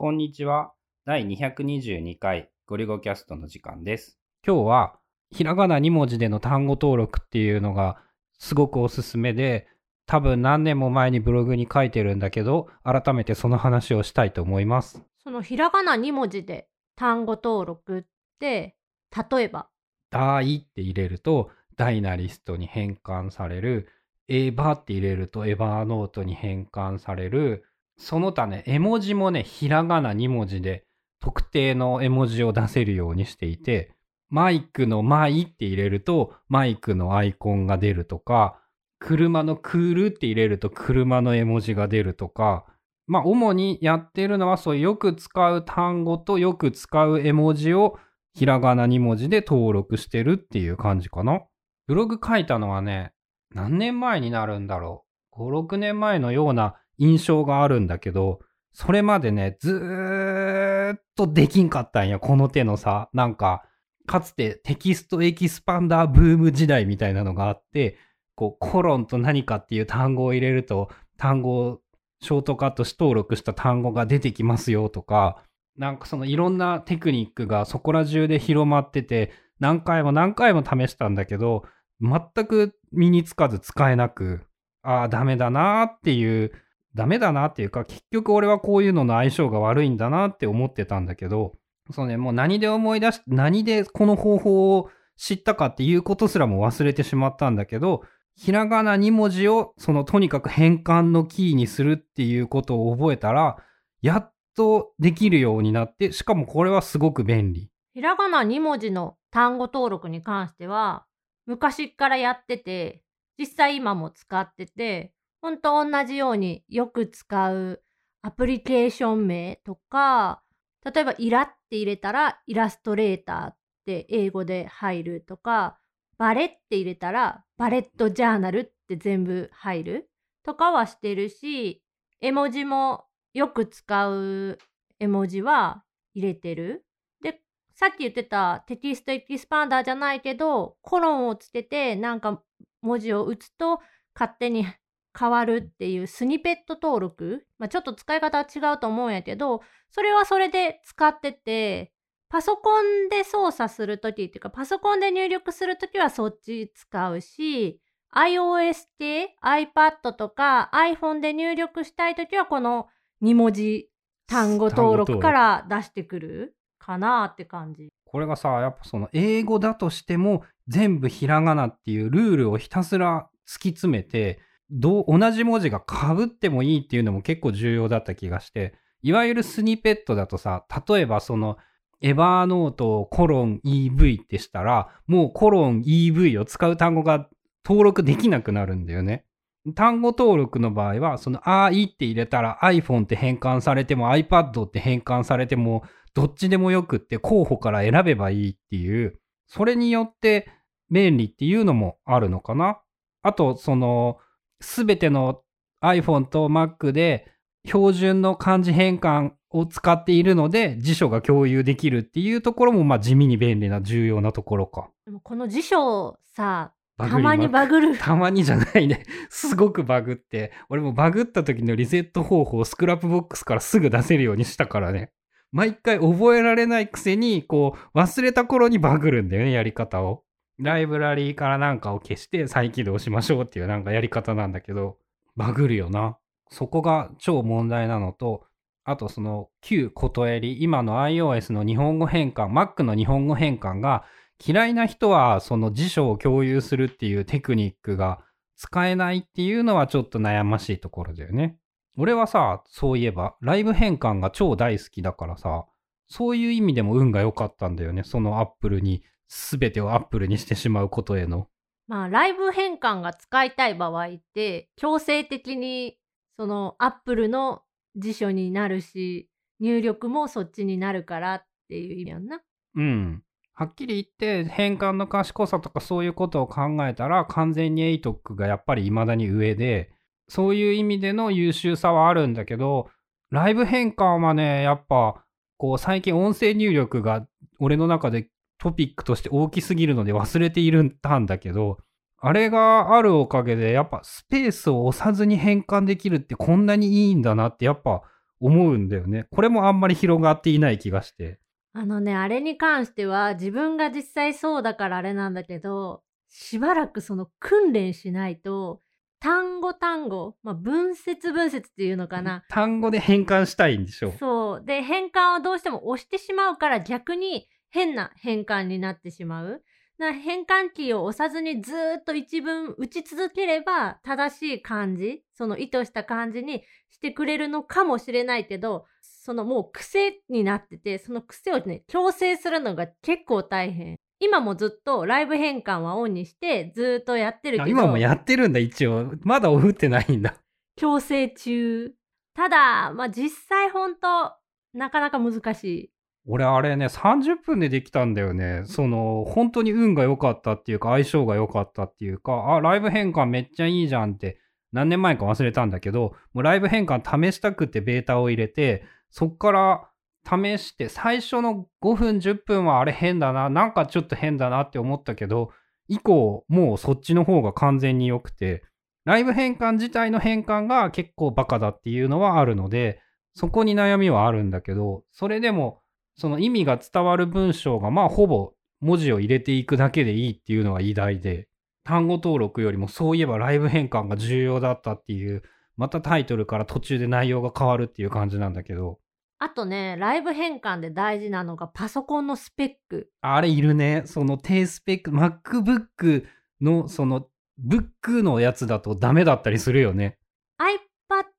こんにちは。第222回ゴリゴキャストの時間です。今日はひらがな2文字での単語登録っていうのがすごくおすすめで、多分何年も前にブログに書いてるんだけど、改めてその話をしたいと思います。そのひらがな2文字で単語登録って、例えば、大って入れるとダイナリストに変換される。エヴァって入れるとエヴァーノートに変換される。その他ね、絵文字もね、ひらがな2文字で特定の絵文字を出せるようにしていて、マイクのマイって入れるとマイクのアイコンが出るとか、車のクールって入れると車の絵文字が出るとか、まあ主にやってるのはそういうよく使う単語とよく使う絵文字をひらがな2文字で登録してるっていう感じかな。ブログ書いたのはね、何年前になるんだろう。5、6年前のような印象があるんだけど、それまでね、ずーっとできんかったんや、この手のさ。なんか、かつて TextExpander ブーム時代みたいなのがあって、こう、コロンと何かっていう単語を入れると、単語をショートカットし登録した単語が出てきますよとか、なんかそのいろんなテクニックがそこら中で広まってて、何回も何回も試したんだけど、全く身につかず使えなく、ああ、ダメだなーっていう、ダメだなっていうか、結局俺はこういうのの相性が悪いんだなって思ってたんだけど、そうね、もう何で思い出し、何でこの方法を知ったかっていうことすらも忘れてしまったんだけど、ひらがな2文字をそのとにかく変換のキーにするっていうことを覚えたら、やっとできるようになって、しかもこれはすごく便利。ひらがな2文字の単語登録に関しては、昔からやってて、実際今も使ってて、ほんと同じようによく使うアプリケーション名とか、例えばイラって入れたらイラストレーターって英語で入るとか、バレって入れたらバレットジャーナルって全部入るとかはしてるし、絵文字もよく使う絵文字は入れてる。で、さっき言ってた TextExpander じゃないけど、コロンをつけてなんか文字を打つと勝手に変わるっていうスニペット登録、まあ、ちょっと使い方は違うと思うんやけど、それはそれで使ってて、パソコンで操作するときっていうか、パソコンで入力するときはそっち使うし、iOS 系 iPad とか iPhone で入力したいときはこの2文字単語登録から出してくるかなって感じ。これがさ、やっぱその英語だとしても全部ひらがなっていうルールをひたすら突き詰めて、どう同じ文字が被ってもいいっていうのも結構重要だった気がして、いわゆるスニペットだとさ、例えばそのエヴァーノートコロン EV ってしたら、もうコロン EV を使う単語が登録できなくなるんだよね。単語登録の場合は、その I って入れたら iPhone って変換されても iPad って変換されてもどっちでもよくって候補から選べばいいっていう、それによって便利っていうのもあるのかな。あと、その、すべての iPhone と Mac で標準の漢字変換を使っているので辞書が共有できるっていうところもまあ地味に便利な重要なところか。でもこの辞書さ、たまにバグる。たまにじゃないね。すごくバグって。俺もバグった時のリセット方法を Scrapbox からすぐ出せるようにしたからね。毎回覚えられないくせに、こう、忘れた頃にバグるんだよね、やり方を。ライブラリーからなんかを消して再起動しましょうっていうなんかやり方なんだけど、バグるよな。そこが超問題なのと、あとその旧ことえり、今の iOS の日本語変換、Mac の日本語変換が嫌いな人はその辞書を共有するっていうテクニックが使えないっていうのはちょっと悩ましいところだよね。俺はさ、そういえばライブ変換が超大好きだからさ、そういう意味でも運が良かったんだよね。その Apple に、全てを Apple にしてしまうことへの。まあ、ライブ変換が使いたい場合って、強制的に、その、アップルの辞書になるし、入力もそっちになるからっていう意味やんな。うん。はっきり言って変換の賢さとかそういうことを考えたら完全に ATOC がやっぱり未だに上でそういう意味での優秀さはあるんだけどライブ変換はねやっぱこう最近音声入力が俺の中でトピックとして大きすぎるので忘れているたんだけどあれがあるおかげでやっぱスペースを押さずに変換できるってこんなにいいんだなってやっぱ思うんだよね。これもあんまり広がっていない気がして。あのね、あれに関しては自分が実際そうだからあれなんだけど、しばらくその訓練しないと、単語単語、まあ、文節文節っていうのかな。単語で変換したいんでしょう。そう。で、変換をどうしても押してしまうから逆に変な変換になってしまう。な変換キーを押さずにずーっと一文打ち続ければ正しい漢字、その意図した漢字にしてくれるのかもしれないけど、そのもう癖になってて、その癖をね、強制するのが結構大変。今もずっとライブ変換はオンにしてずーっとやってるけど、あ今もやってるんだ、一応。まだオフってないんだ。強制中。ただ、まあ、実際ほんと、なかなか難しい。俺あれね、30分でできたんだよね。その、本当に運が良かったっていうか、相性が良かったっていうか、あ、ライブ変換めっちゃいいじゃんって、何年前か忘れたんだけど、もうライブ変換試したくてベータを入れて、そっから試して、最初の5分、10分はあれ変だな、なんかちょっと変だなって思ったけど、以降、もうそっちの方が完全に良くて、ライブ変換自体の変換が結構バカだっていうのはあるので、そこに悩みはあるんだけど、それでも、その意味が伝わる文章がまあほぼ文字を入れていくだけでいいっていうのが偉大で、単語登録よりもそういえばライブ変換が重要だったっていう、またタイトルから途中で内容が変わるっていう感じなんだけど、あとね、ライブ変換で大事なのがパソコンのスペック。あれいるね。その低スペック、MacBook のそのブックのやつだとダメだったりするよね。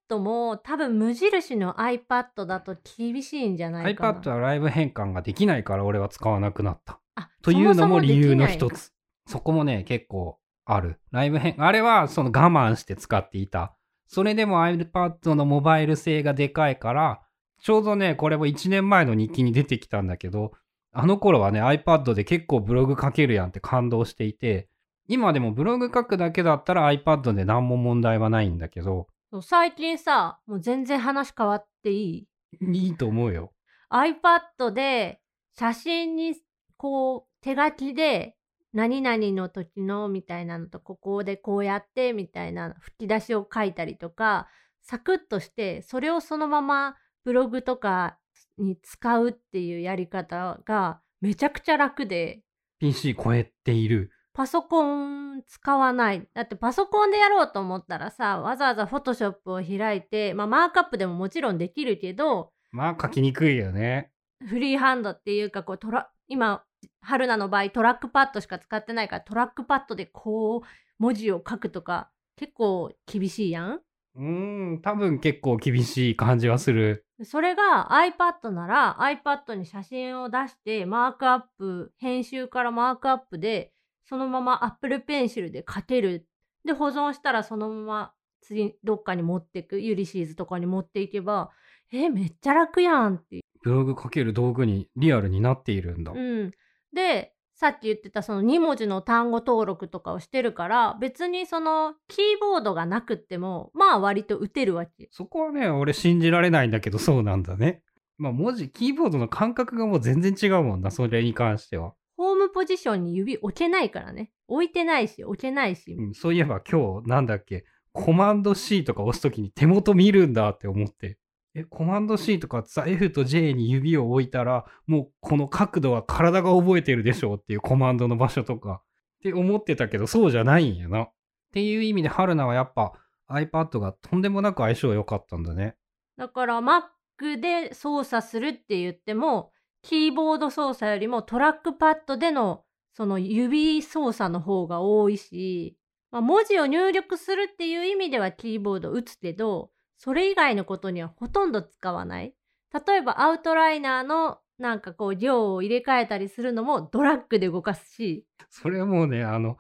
iPad も多分無印の iPad だと厳しいんじゃないかな。iPad はライブ変換ができないから俺は使わなくなった。あというのも理由の一つ。そこもね、結構ある。ライブ変、あれはその我慢して使っていた。それでも iPad のモバイル性がでかいから、ちょうどね、これも1年前の日記に出てきたんだけど、あの頃はね、iPad で結構ブログ書けるやんって感動していて、今でもブログ書くだけだったら iPad で何も問題はないんだけど、そう最近さ、もう全然話変わっていい？いいと思うよ。iPad で写真にこう手書きで何々の時のみたいなのとここでこうやってみたいな吹き出しを書いたりとかサクッとしてそれをそのままブログとかに使うっていうやり方がめちゃくちゃ楽で PC 超えている。パソコン使わない。だってパソコンでやろうと思ったらさわざわざ Photoshop を開いてまあマークアップでももちろんできるけどまあ書きにくいよね。フリーハンドっていうかこうトラ今春菜の場合トラックパッドしか使ってないからトラックパッドでこう文字を書くとか結構厳しいやん？うーん、多分結構厳しい感じはする。それが iPad なら iPad に写真を出してマークアップ編集からマークアップでそのまま Apple Pencil で書けるで保存したらそのまま次どっかに持ってく Ulysses とかに持っていけばえめっちゃ楽やんってブログ書ける道具にリアルになっているんだ。うん、でさっき言ってたその2文字の単語登録とかをしてるから別にそのキーボードがなくってもまあ割と打てるわけ。そこはね、俺信じられないんだけど、そうなんだね。まあ文字、キーボードの感覚がもう全然違うもんな、それに関しては。ポジションに指置けないからね。置いてないし置けないし。うん、そういえば今日、なんだっけ、コマンド C とか押すときに手元見るんだって思って。え、コマンド C とかさ、F と J に指を置いたら、もうこの角度は体が覚えてるでしょうっていうコマンドの場所とか。って思ってたけど、そうじゃないんやな。っていう意味で、春菜はやっぱ iPad がとんでもなく相性良かったんだね。だから Mac で操作するって言ってもキーボード操作よりもトラックパッドでのその指操作の方が多いし、まあ、文字を入力するっていう意味ではキーボード打つけどそれ以外のことにはほとんど使わない。例えばアウトライナーのなんかこう量を入れ替えたりするのもドラッグで動かすし、それはもうね、あの、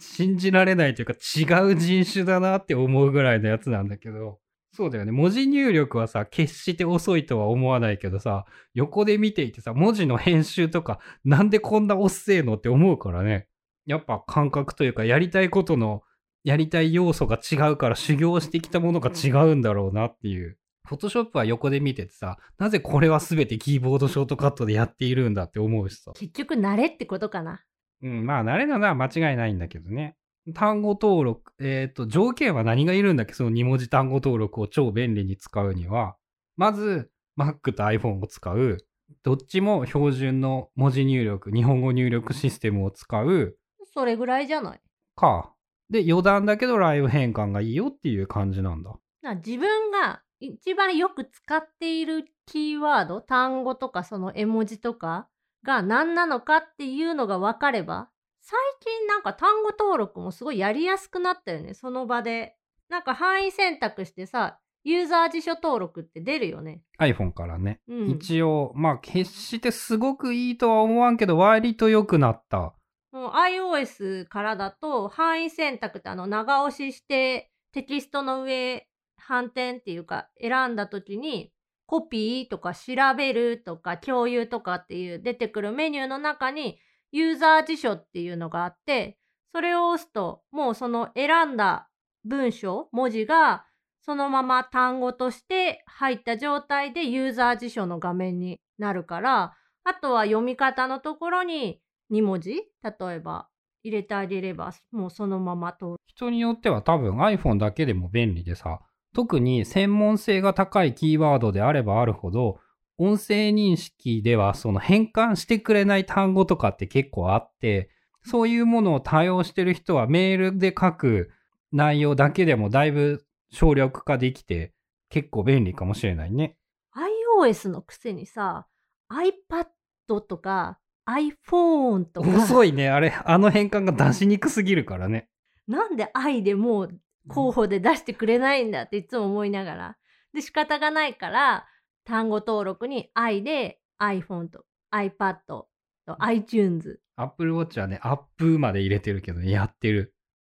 信じられないというか違う人種だなって思うぐらいのやつなんだけど、そうだよね。文字入力はさ、決して遅いとは思わないけどさ、横で見ていてさ、文字の編集とか、なんでこんな遅えのって思うからね。やっぱ感覚というか、やりたいことの、やりたい要素が違うから修行してきたものが違うんだろうなっていう。フォトショップは横で見ててさ、なぜこれは全てキーボードショートカットでやっているんだって思うしさ。結局慣れってことかな。うん、まあ、慣れなのは間違いないんだけどね。単語登録、えっ、と、条件は何がいるんだっけ？その2文字単語登録を超便利に使うには。まず Mac と iPhone を使う、どっちも標準の文字入力、日本語入力システムを使うそれぐらいじゃない？か。で、余談だけどライブ変換がいいよっていう感じなんだ。な自分が一番よく使っているキーワード、単語とかその絵文字とかが何なのかっていうのが分かれば、最近なんか単語登録もすごいやりやすくなったよね、その場で。なんか範囲選択してさ、ユーザー辞書登録って出るよね。iPhone からね。うん。一応、まあ決してすごくいいとは思わんけど、割と良くなった。もう iOS からだと範囲選択ってあの長押ししてテキストの上反転っていうか選んだ時にコピーとか調べるとか共有とかっていう出てくるメニューの中にユーザー辞書っていうのがあってそれを押すともうその選んだ文章文字がそのまま単語として入った状態でユーザー辞書の画面になるからあとは読み方のところに2文字例えば入れてあげればもうそのまま通る。人によっては多分 iPhone だけでも便利でさ、特に専門性が高いキーワードであればあるほど、音声認識ではその変換してくれない単語とかって結構あって、そういうものを多用してる人はメールで書く内容だけでもだいぶ省略化できて結構便利かもしれないね。iOS のくせにさ iPad とか iPhone とか遅いね。あれ、あの変換が出しにくすぎるからね。なんで i でもう候補で出してくれないんだっていつも思いながら。で仕方がないから単語登録に i で iPhone と iPad と iTunes。Apple Watch はね、アップまで入れてるけどね、やってる。